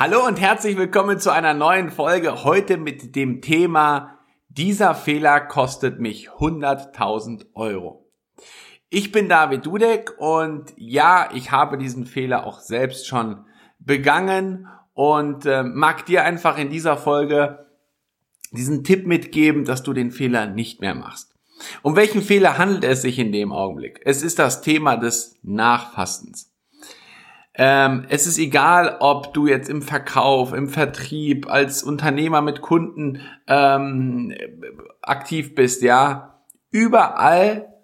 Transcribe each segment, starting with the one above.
Hallo und herzlich willkommen zu einer neuen Folge. Heute mit dem Thema Dieser Fehler kostet mich 100.000 Euro. Ich bin David Dudek und ja, ich habe diesen Fehler auch selbst schon begangen und äh, mag dir einfach in dieser Folge diesen Tipp mitgeben, dass du den Fehler nicht mehr machst. Um welchen Fehler handelt es sich in dem Augenblick? Es ist das Thema des Nachfastens. Ähm, es ist egal, ob du jetzt im Verkauf, im Vertrieb, als Unternehmer mit Kunden ähm, aktiv bist, ja. Überall,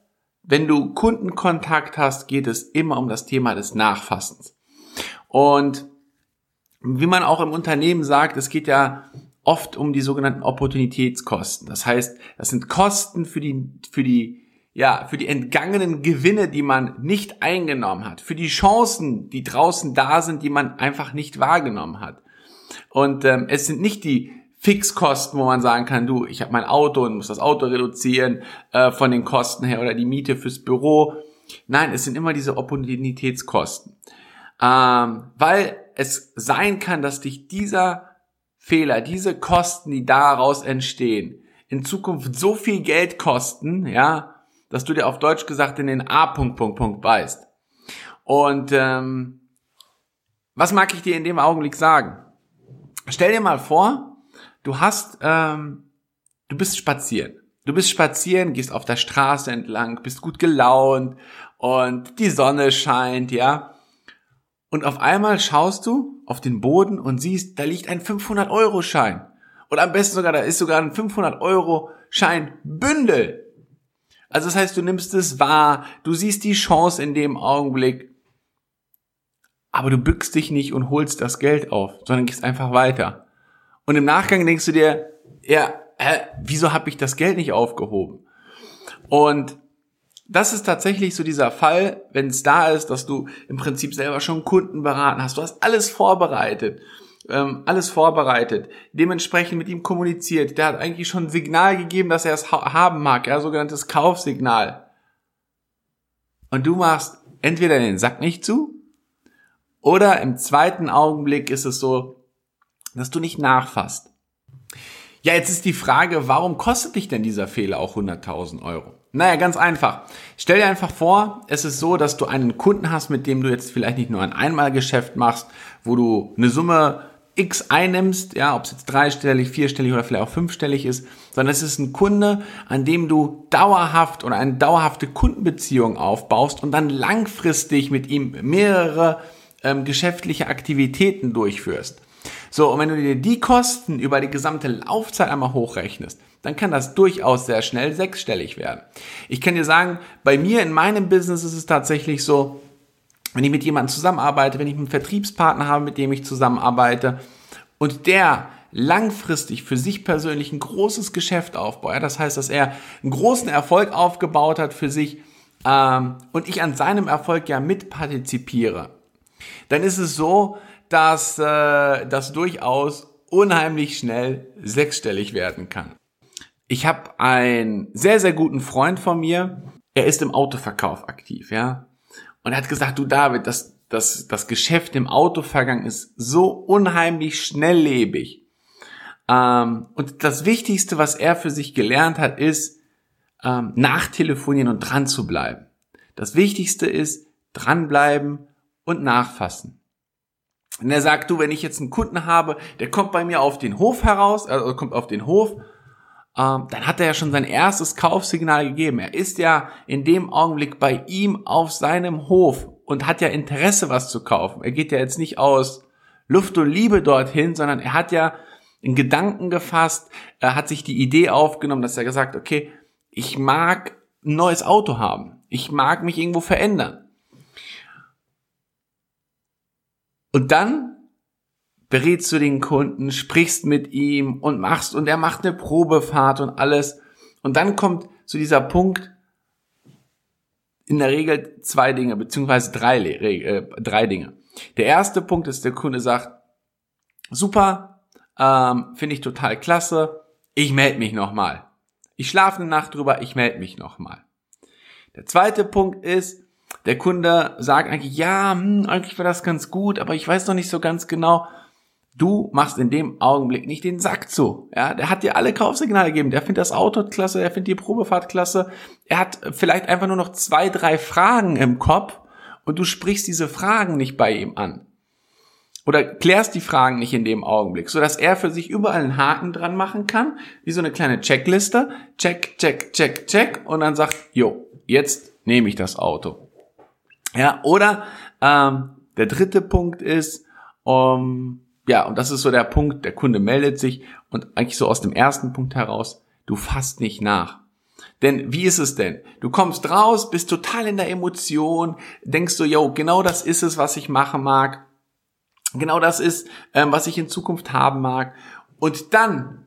wenn du Kundenkontakt hast, geht es immer um das Thema des Nachfassens. Und wie man auch im Unternehmen sagt, es geht ja oft um die sogenannten Opportunitätskosten. Das heißt, das sind Kosten für die, für die ja, für die entgangenen Gewinne, die man nicht eingenommen hat, für die Chancen, die draußen da sind, die man einfach nicht wahrgenommen hat. Und ähm, es sind nicht die Fixkosten, wo man sagen kann, du, ich habe mein Auto und muss das Auto reduzieren äh, von den Kosten her oder die Miete fürs Büro. Nein, es sind immer diese Opportunitätskosten. Ähm, weil es sein kann, dass dich dieser Fehler, diese Kosten, die daraus entstehen, in Zukunft so viel Geld kosten, ja, dass du dir auf Deutsch gesagt in den A. Punkt, Punkt, Punkt beißt. Und ähm, was mag ich dir in dem Augenblick sagen? Stell dir mal vor, du hast, ähm, du bist spazieren. Du bist spazieren, gehst auf der Straße entlang, bist gut gelaunt und die Sonne scheint, ja. Und auf einmal schaust du auf den Boden und siehst, da liegt ein 500-Euro-Schein. Und am besten sogar, da ist sogar ein 500-Euro-Schein-Bündel. Also das heißt, du nimmst es wahr, du siehst die Chance in dem Augenblick, aber du bückst dich nicht und holst das Geld auf, sondern gehst einfach weiter. Und im Nachgang denkst du dir, ja, hä, wieso habe ich das Geld nicht aufgehoben? Und das ist tatsächlich so dieser Fall, wenn es da ist, dass du im Prinzip selber schon Kunden beraten hast, du hast alles vorbereitet ähm, alles vorbereitet, dementsprechend mit ihm kommuniziert. Der hat eigentlich schon ein Signal gegeben, dass er es ha haben mag, ja, sogenanntes Kaufsignal. Und du machst entweder den Sack nicht zu, oder im zweiten Augenblick ist es so, dass du nicht nachfasst. Ja, jetzt ist die Frage, warum kostet dich denn dieser Fehler auch 100.000 Euro? Naja, ganz einfach. Stell dir einfach vor, es ist so, dass du einen Kunden hast, mit dem du jetzt vielleicht nicht nur ein Einmalgeschäft machst, wo du eine Summe X einnimmst, ja, ob es jetzt dreistellig, vierstellig oder vielleicht auch fünfstellig ist, sondern es ist ein Kunde, an dem du dauerhaft oder eine dauerhafte Kundenbeziehung aufbaust und dann langfristig mit ihm mehrere ähm, geschäftliche Aktivitäten durchführst. So, und wenn du dir die Kosten über die gesamte Laufzeit einmal hochrechnest, dann kann das durchaus sehr schnell sechsstellig werden. Ich kann dir sagen, bei mir in meinem Business ist es tatsächlich so, wenn ich mit jemandem zusammenarbeite, wenn ich einen Vertriebspartner habe, mit dem ich zusammenarbeite und der langfristig für sich persönlich ein großes Geschäft aufbaut, ja, das heißt, dass er einen großen Erfolg aufgebaut hat für sich ähm, und ich an seinem Erfolg ja mitpartizipiere, dann ist es so, dass äh, das durchaus unheimlich schnell sechsstellig werden kann. Ich habe einen sehr, sehr guten Freund von mir, er ist im Autoverkauf aktiv, ja. Und er hat gesagt, du David, das, das, das Geschäft im Autovergang ist so unheimlich schnelllebig. Ähm, und das Wichtigste, was er für sich gelernt hat, ist, ähm, nachtelefonieren und dran zu bleiben. Das Wichtigste ist, dranbleiben und nachfassen. Und er sagt, du, wenn ich jetzt einen Kunden habe, der kommt bei mir auf den Hof heraus, also kommt auf den Hof ähm, dann hat er ja schon sein erstes Kaufsignal gegeben. Er ist ja in dem Augenblick bei ihm auf seinem Hof und hat ja Interesse, was zu kaufen. Er geht ja jetzt nicht aus Luft und Liebe dorthin, sondern er hat ja in Gedanken gefasst, er hat sich die Idee aufgenommen, dass er gesagt, okay, ich mag ein neues Auto haben. Ich mag mich irgendwo verändern. Und dann berätst du den Kunden, sprichst mit ihm und machst und er macht eine Probefahrt und alles. Und dann kommt zu dieser Punkt, in der Regel zwei Dinge, beziehungsweise drei, äh, drei Dinge. Der erste Punkt ist, der Kunde sagt, super, ähm, finde ich total klasse, ich melde mich nochmal. Ich schlafe eine Nacht drüber, ich melde mich nochmal. Der zweite Punkt ist, der Kunde sagt eigentlich, ja, hm, eigentlich war das ganz gut, aber ich weiß noch nicht so ganz genau, Du machst in dem Augenblick nicht den Sack zu. Ja, der hat dir alle Kaufsignale gegeben. Der findet das Auto klasse, der findet die Probefahrt klasse. Er hat vielleicht einfach nur noch zwei, drei Fragen im Kopf und du sprichst diese Fragen nicht bei ihm an. Oder klärst die Fragen nicht in dem Augenblick, so dass er für sich überall einen Haken dran machen kann, wie so eine kleine Checkliste. Check, check, check, check. Und dann sagt, jo, jetzt nehme ich das Auto. Ja, oder ähm, der dritte Punkt ist, um, ja, und das ist so der Punkt, der Kunde meldet sich und eigentlich so aus dem ersten Punkt heraus, du fasst nicht nach. Denn wie ist es denn? Du kommst raus, bist total in der Emotion, denkst so, yo, genau das ist es, was ich machen mag. Genau das ist, ähm, was ich in Zukunft haben mag. Und dann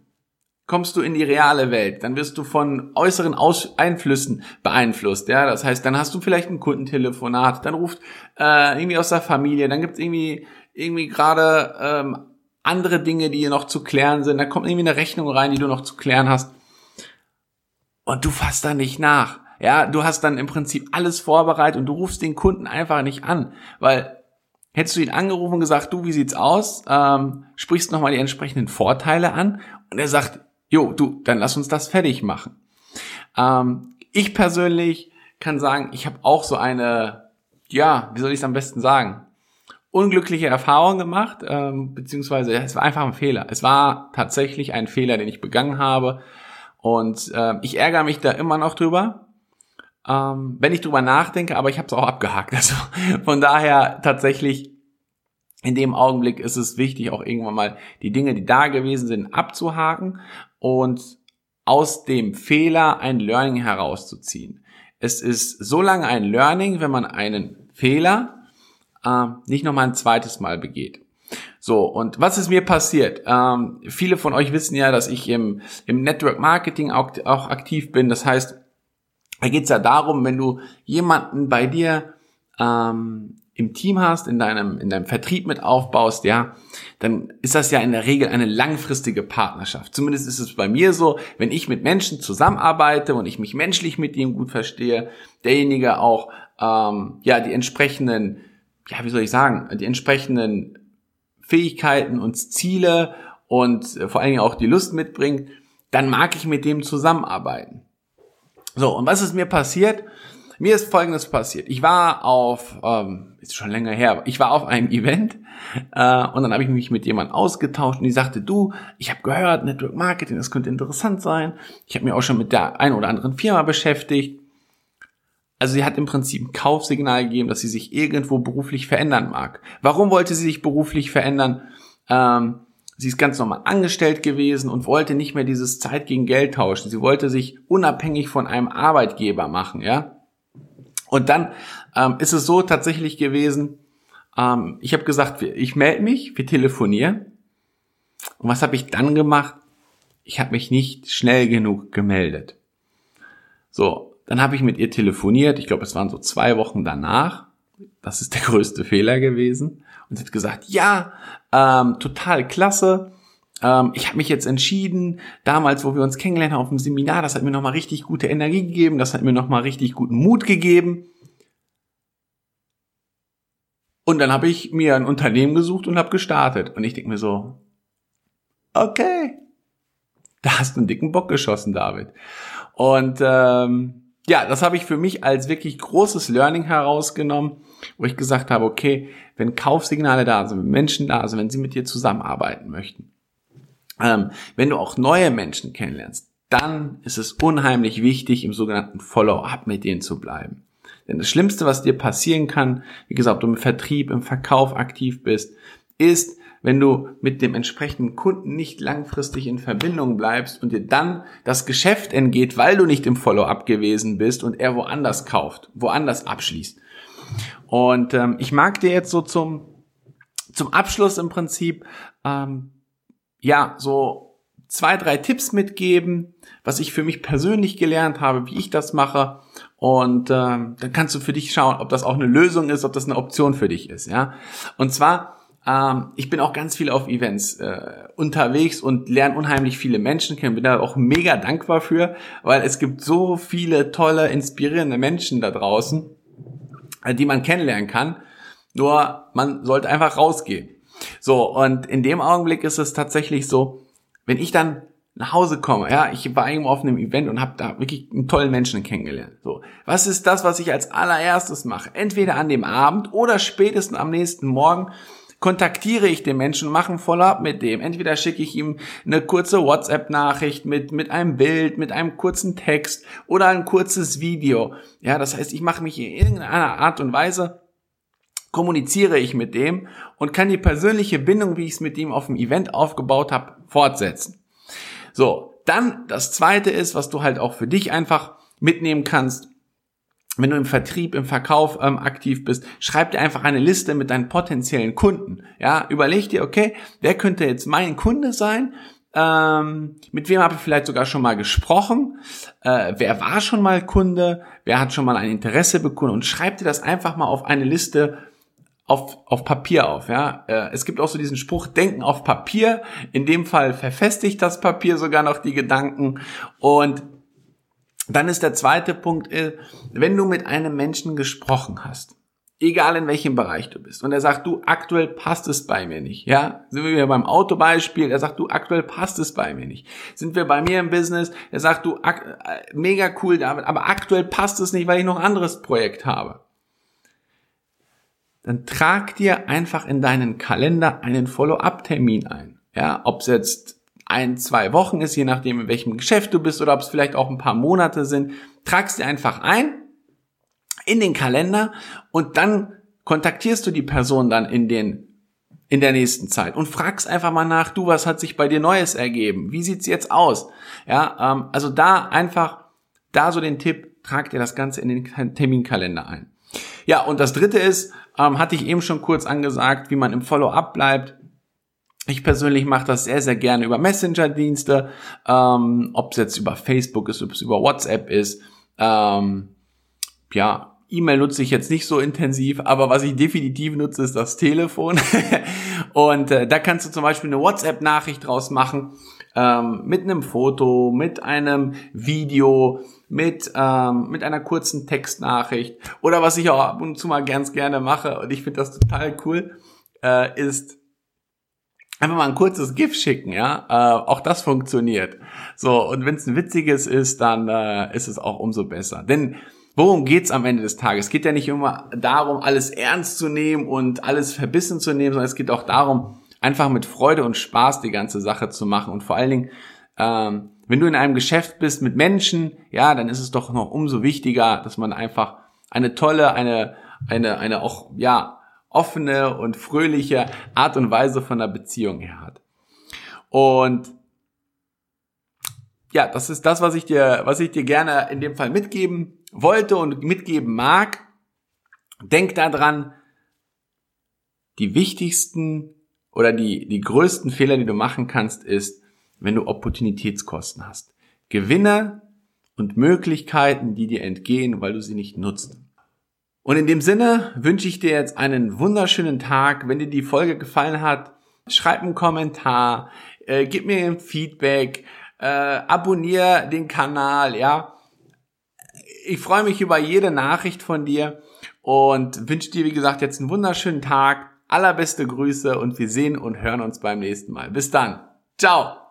kommst du in die reale Welt. Dann wirst du von äußeren Aus Einflüssen beeinflusst. Ja, das heißt, dann hast du vielleicht ein Kundentelefonat, dann ruft äh, irgendwie aus der Familie, dann gibt's irgendwie irgendwie gerade ähm, andere Dinge, die noch zu klären sind. Da kommt irgendwie eine Rechnung rein, die du noch zu klären hast. Und du fasst da nicht nach. Ja, du hast dann im Prinzip alles vorbereitet und du rufst den Kunden einfach nicht an, weil hättest du ihn angerufen und gesagt, du, wie sieht's aus? Ähm, sprichst nochmal die entsprechenden Vorteile an und er sagt, jo, du, dann lass uns das fertig machen. Ähm, ich persönlich kann sagen, ich habe auch so eine, ja, wie soll ich es am besten sagen? Unglückliche Erfahrung gemacht, ähm, beziehungsweise es war einfach ein Fehler. Es war tatsächlich ein Fehler, den ich begangen habe. Und äh, ich ärgere mich da immer noch drüber, ähm, wenn ich drüber nachdenke, aber ich habe es auch abgehakt. Also von daher tatsächlich in dem Augenblick ist es wichtig, auch irgendwann mal die Dinge, die da gewesen sind, abzuhaken und aus dem Fehler ein Learning herauszuziehen. Es ist so lange ein Learning, wenn man einen Fehler äh, nicht nochmal ein zweites Mal begeht. So, und was ist mir passiert? Ähm, viele von euch wissen ja, dass ich im, im Network Marketing auch, auch aktiv bin. Das heißt, da geht es ja darum, wenn du jemanden bei dir ähm, im Team hast, in deinem, in deinem Vertrieb mit aufbaust, ja, dann ist das ja in der Regel eine langfristige Partnerschaft. Zumindest ist es bei mir so, wenn ich mit Menschen zusammenarbeite und ich mich menschlich mit ihm gut verstehe, derjenige auch ähm, ja die entsprechenden ja, wie soll ich sagen, die entsprechenden Fähigkeiten und Ziele und äh, vor allen Dingen auch die Lust mitbringt, dann mag ich mit dem zusammenarbeiten. So, und was ist mir passiert? Mir ist Folgendes passiert. Ich war auf, ähm, ist schon länger her, ich war auf einem Event äh, und dann habe ich mich mit jemandem ausgetauscht und die sagte, du, ich habe gehört, Network Marketing, das könnte interessant sein. Ich habe mich auch schon mit der einen oder anderen Firma beschäftigt also sie hat im Prinzip ein Kaufsignal gegeben, dass sie sich irgendwo beruflich verändern mag. Warum wollte sie sich beruflich verändern? Ähm, sie ist ganz normal angestellt gewesen und wollte nicht mehr dieses Zeit gegen Geld tauschen. Sie wollte sich unabhängig von einem Arbeitgeber machen, ja. Und dann ähm, ist es so tatsächlich gewesen, ähm, ich habe gesagt, ich melde mich, wir telefonieren. Und was habe ich dann gemacht? Ich habe mich nicht schnell genug gemeldet. So, dann habe ich mit ihr telefoniert. Ich glaube, es waren so zwei Wochen danach. Das ist der größte Fehler gewesen. Und sie hat gesagt, ja, ähm, total klasse. Ähm, ich habe mich jetzt entschieden, damals, wo wir uns kennengelernt haben auf dem Seminar, das hat mir nochmal richtig gute Energie gegeben, das hat mir nochmal richtig guten Mut gegeben. Und dann habe ich mir ein Unternehmen gesucht und habe gestartet. Und ich denke mir so, okay, da hast du einen dicken Bock geschossen, David. Und ähm, ja, das habe ich für mich als wirklich großes Learning herausgenommen, wo ich gesagt habe, okay, wenn Kaufsignale da sind, wenn Menschen da sind, wenn sie mit dir zusammenarbeiten möchten, ähm, wenn du auch neue Menschen kennenlernst, dann ist es unheimlich wichtig, im sogenannten Follow-up mit denen zu bleiben. Denn das Schlimmste, was dir passieren kann, wie gesagt, ob du im Vertrieb, im Verkauf aktiv bist, ist, wenn du mit dem entsprechenden Kunden nicht langfristig in Verbindung bleibst und dir dann das Geschäft entgeht, weil du nicht im Follow-up gewesen bist und er woanders kauft, woanders abschließt. Und ähm, ich mag dir jetzt so zum, zum Abschluss im Prinzip ähm, ja so zwei, drei Tipps mitgeben, was ich für mich persönlich gelernt habe, wie ich das mache. Und ähm, dann kannst du für dich schauen, ob das auch eine Lösung ist, ob das eine Option für dich ist. Ja. Und zwar ähm, ich bin auch ganz viel auf Events äh, unterwegs und lerne unheimlich viele Menschen kennen. Bin da auch mega dankbar für, weil es gibt so viele tolle, inspirierende Menschen da draußen, äh, die man kennenlernen kann. Nur man sollte einfach rausgehen. So, und in dem Augenblick ist es tatsächlich so, wenn ich dann nach Hause komme, ja, ich war irgendwo auf einem Event und habe da wirklich einen tollen Menschen kennengelernt. So, was ist das, was ich als allererstes mache? Entweder an dem Abend oder spätestens am nächsten Morgen kontaktiere ich den Menschen, mache ein Follow-up mit dem. Entweder schicke ich ihm eine kurze WhatsApp-Nachricht mit, mit einem Bild, mit einem kurzen Text oder ein kurzes Video. Ja, das heißt, ich mache mich in irgendeiner Art und Weise kommuniziere ich mit dem und kann die persönliche Bindung, wie ich es mit ihm auf dem Event aufgebaut habe, fortsetzen. So, dann das zweite ist, was du halt auch für dich einfach mitnehmen kannst, wenn du im Vertrieb, im Verkauf ähm, aktiv bist, schreib dir einfach eine Liste mit deinen potenziellen Kunden. Ja, überleg dir, okay, wer könnte jetzt mein Kunde sein? Ähm, mit wem habe ich vielleicht sogar schon mal gesprochen? Äh, wer war schon mal Kunde? Wer hat schon mal ein Interesse bekundet? Und schreib dir das einfach mal auf eine Liste auf, auf Papier auf. Ja, äh, es gibt auch so diesen Spruch: Denken auf Papier. In dem Fall verfestigt das Papier sogar noch die Gedanken und dann ist der zweite Punkt, äh, wenn du mit einem Menschen gesprochen hast, egal in welchem Bereich du bist, und er sagt, du, aktuell passt es bei mir nicht, ja, sind wir beim Autobeispiel, er sagt, du, aktuell passt es bei mir nicht, sind wir bei mir im Business, er sagt, du, äh, mega cool, David, aber aktuell passt es nicht, weil ich noch ein anderes Projekt habe. Dann trag dir einfach in deinen Kalender einen Follow-up-Termin ein, ja, ob es jetzt ein, zwei Wochen ist, je nachdem, in welchem Geschäft du bist oder ob es vielleicht auch ein paar Monate sind, tragst dir einfach ein in den Kalender und dann kontaktierst du die Person dann in den in der nächsten Zeit und fragst einfach mal nach, du, was hat sich bei dir Neues ergeben? Wie sieht's jetzt aus? Ja, ähm, also da einfach, da so den Tipp, trag dir das Ganze in den Terminkalender ein. Ja, und das dritte ist, ähm, hatte ich eben schon kurz angesagt, wie man im Follow-up bleibt. Ich persönlich mache das sehr, sehr gerne über Messenger-Dienste, ähm, ob es jetzt über Facebook ist, ob es über WhatsApp ist. Ähm, ja, E-Mail nutze ich jetzt nicht so intensiv, aber was ich definitiv nutze, ist das Telefon. und äh, da kannst du zum Beispiel eine WhatsApp-Nachricht draus machen, ähm, mit einem Foto, mit einem Video, mit, ähm, mit einer kurzen Textnachricht. Oder was ich auch ab und zu mal ganz gerne mache, und ich finde das total cool, äh, ist einfach mal ein kurzes GIF schicken, ja, äh, auch das funktioniert. So, und wenn es ein witziges ist, dann äh, ist es auch umso besser. Denn worum geht's am Ende des Tages? Es geht ja nicht immer darum, alles ernst zu nehmen und alles verbissen zu nehmen, sondern es geht auch darum, einfach mit Freude und Spaß die ganze Sache zu machen. Und vor allen Dingen, ähm, wenn du in einem Geschäft bist mit Menschen, ja, dann ist es doch noch umso wichtiger, dass man einfach eine tolle, eine, eine, eine auch, ja, offene und fröhliche Art und Weise von der Beziehung her hat. Und ja, das ist das, was ich dir, was ich dir gerne in dem Fall mitgeben wollte und mitgeben mag. Denk daran, die wichtigsten oder die, die größten Fehler, die du machen kannst, ist, wenn du Opportunitätskosten hast. Gewinne und Möglichkeiten, die dir entgehen, weil du sie nicht nutzt. Und in dem Sinne wünsche ich dir jetzt einen wunderschönen Tag. Wenn dir die Folge gefallen hat, schreib einen Kommentar, äh, gib mir ein Feedback, äh, abonniere den Kanal, ja. Ich freue mich über jede Nachricht von dir und wünsche dir, wie gesagt, jetzt einen wunderschönen Tag. Allerbeste Grüße und wir sehen und hören uns beim nächsten Mal. Bis dann. Ciao.